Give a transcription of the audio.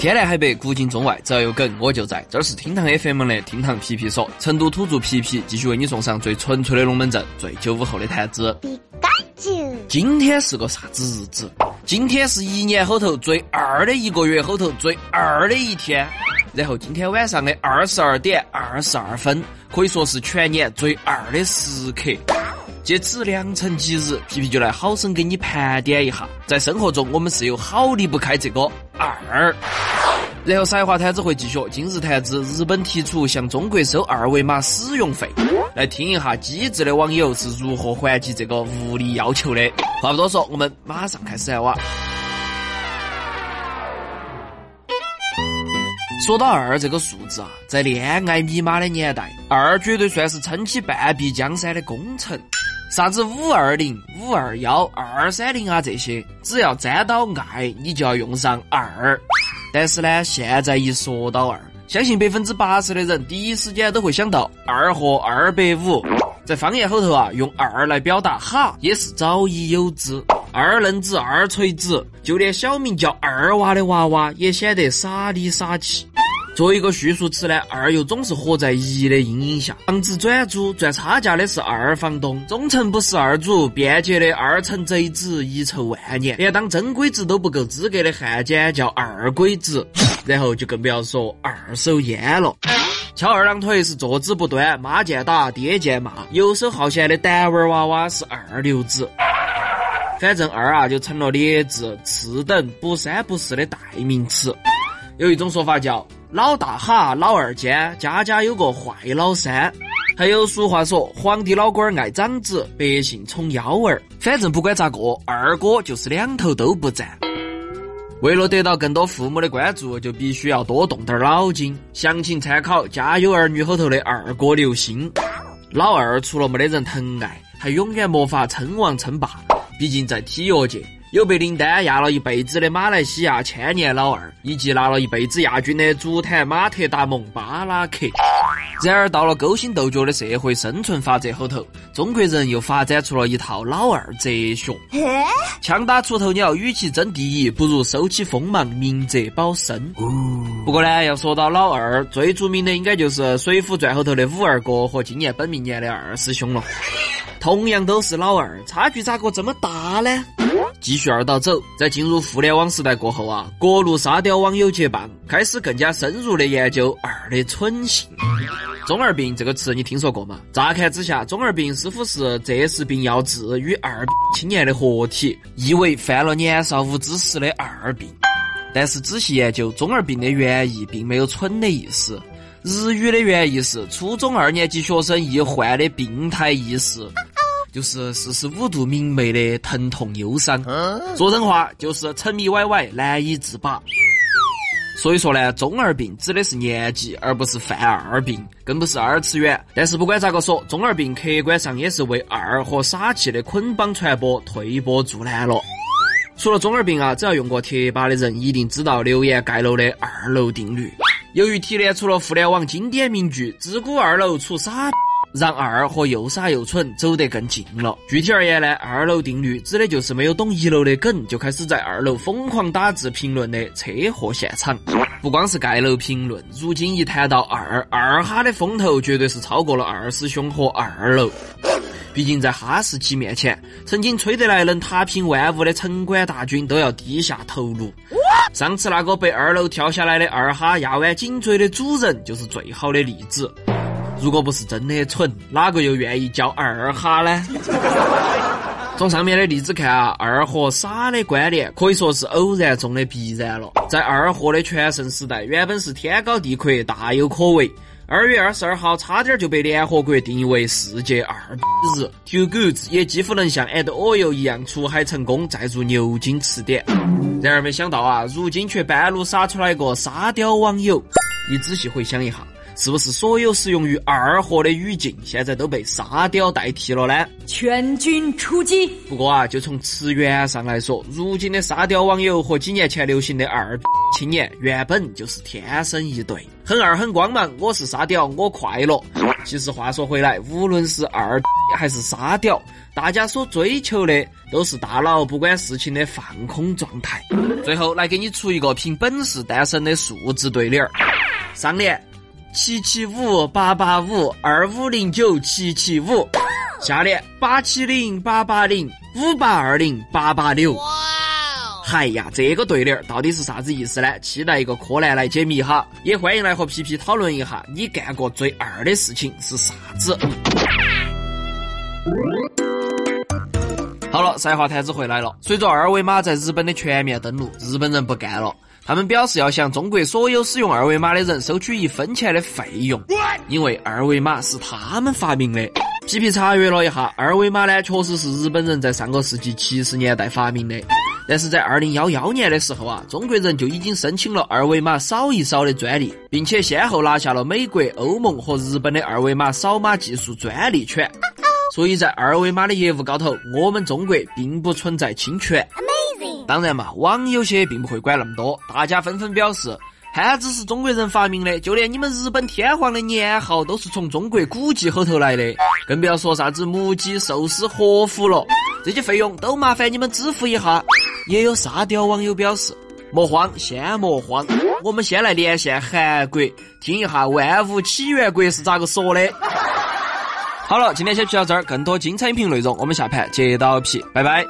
天南海北，古今中外，只要有梗我就在。这是厅堂 FM 的厅堂皮皮说，成都土著皮皮继续为你送上最纯粹的龙门阵，最九五后的谈资。今天是个啥子日子？今天是一年后头最二的一个月后头最二的一天。然后今天晚上的二十二点二十二分，可以说是全年最二的时刻。借此良辰吉日，皮皮就来好生给你盘点一下，在生活中我们是有好离不开这个二。然后撒一话摊子会继续，今日谈资，日本提出向中国收二维码使用费，来听一下机智的网友是如何还击这个无理要求的。话不多说，我们马上开始来哇。说到二这个数字啊，在恋爱密码的年代，二绝对算是撑起半壁江山的功臣。啥子五二零、五二幺、二三零啊这些，只要沾到爱，你就要用上二。但是呢，现在一说到二，相信百分之八十的人第一时间都会想到二和二百五。在方言后头啊，用二来表达哈，也是早已有之。二愣子、二锤子，就连小名叫二娃的娃娃也显得傻里傻气。作为一个叙述词呢，二又总是活在一的阴影下。房子转租赚差价的是二房东，忠诚不是二主，便捷的二层贼子遗臭万年，连当真鬼子都不够资格的汉奸叫二鬼子，然后就更不要说二手烟了。翘二郎腿是坐姿不端，妈见打，爹见骂，游手好闲的胆玩娃娃是二流子。反正二啊，就成了劣质、次等、不三不四的代名词。有一种说法叫。老大哈，老二尖，家家有个坏老三。还有俗话说，皇帝老官爱长子，百姓宠幺儿。反正不管咋个，二哥就是两头都不占。为了得到更多父母的关注，就必须要多动点脑筋。详情参考《家有儿女》后头的二哥刘星。老二除了没得人疼爱，还永远没法称王称霸。毕竟在体育界。有被林丹压了一辈子的马来西亚千年老二，以及拿了一辈子亚军的足坛马特达蒙巴拉克。然而，到了勾心斗角的社会生存法则后头，中国人又发展出了一套老二哲学：枪打出头鸟，与其争第一，不如收起锋芒，明哲保身。不过呢，要说到老二，最著名的应该就是《水浒传》后头的五二哥和今年本命年的二师兄了。同样都是老二，差距咋个这么大呢？继续二道走，在进入互联网时代过后啊，各路沙雕网友结伴，开始更加深入的研究二的蠢性。中二病这个词你听说过吗？乍看之下，中二病似乎是这是病要治与二青年的合体，意为犯了年少无知时的二病。但是仔细研究，中二病的原意并没有蠢的意思。日语的原意是初中二年级学生易患的病态意识。就是四十五度明媚的疼痛忧伤，说真话就是沉迷歪歪难以自拔。所以说呢，中二病指的是年纪，而不是犯二病，更不是二次元。但是不管咋个说，中二病客观上也是为二和傻气的捆绑传播推波助澜了。除了中二病啊，只要用过贴吧的人一定知道留言盖楼的二楼定律。由于提炼出了互联网经典名句“自古二楼出傻”。让二和又傻又蠢走得更近了。具体而言呢，二楼定律指的就是没有懂一楼的梗，就开始在二楼疯狂打字评论的车祸现场。不光是盖楼评论，如今一谈到二二哈的风头，绝对是超过了二师兄和二楼。毕竟在哈士奇面前，曾经吹得来能踏平万物的城管大军都要低下头颅。上次那个被二楼跳下来的二哈压弯颈椎的主人，就是最好的例子。如果不是真的蠢，哪个又愿意叫二哈呢？从上面的例子看啊，二和傻的关联可以说是偶然中的必然了。在二货的全盛时代，原本是天高地阔，大有可为。二月二十二号，差点就被联合国定义为世界二日。Too Good 也几乎能像 And Oil 一样出海成功，再入牛津词典。然而没想到啊，如今却半路杀出来一个沙雕网友。你仔细回想一下。是不是所有适用于二货的语境现在都被沙雕代替了呢？全军出击！不过啊，就从词源上来说，如今的沙雕网友和几年前流行的二青年原本就是天生一对，很二很光芒。我是沙雕，我快乐。其实话说回来，无论是二还是沙雕，大家所追求的都是大脑不管事情的放空状态。最后来给你出一个凭本事单身的数字对联儿：上联七七五八八五二五零九七七五，下联八七零八八零五八二零八八六。嗨呀，这个对联儿到底是啥子意思呢？期待一个柯南来解密哈，也欢迎来和皮皮讨论一下，你干过最二的事情是啥子？好了，赛话摊子回来了。随着二维码在日本的全面登陆，日本人不干了，他们表示要向中国所有使用二维码的人收取一分钱的费用，因为二维码是他们发明的。皮皮查阅了一下，二维码呢，确实是日本人在上个世纪七十年代发明的。但是在二零幺幺年的时候啊，中国人就已经申请了二维码扫一扫的专利，并且先后拿下了美国、欧盟和日本的二维码扫码技术专利权。所以在二维码的业务高头，我们中国并不存在侵权。当然嘛，网友些并不会管那么多，大家纷纷表示，汉字是中国人发明的，就连你们日本天皇的年号都是从中国古籍后头来的，更不要说啥子木鸡、寿司、和服了，这些费用都麻烦你们支付一下。也有沙雕网友表示：“莫慌，先莫慌，我们先来连线韩国，听一下万物起源国是咋个说的。”好了，今天先皮到这儿，更多精彩音频内容，我们下盘接到皮，拜拜。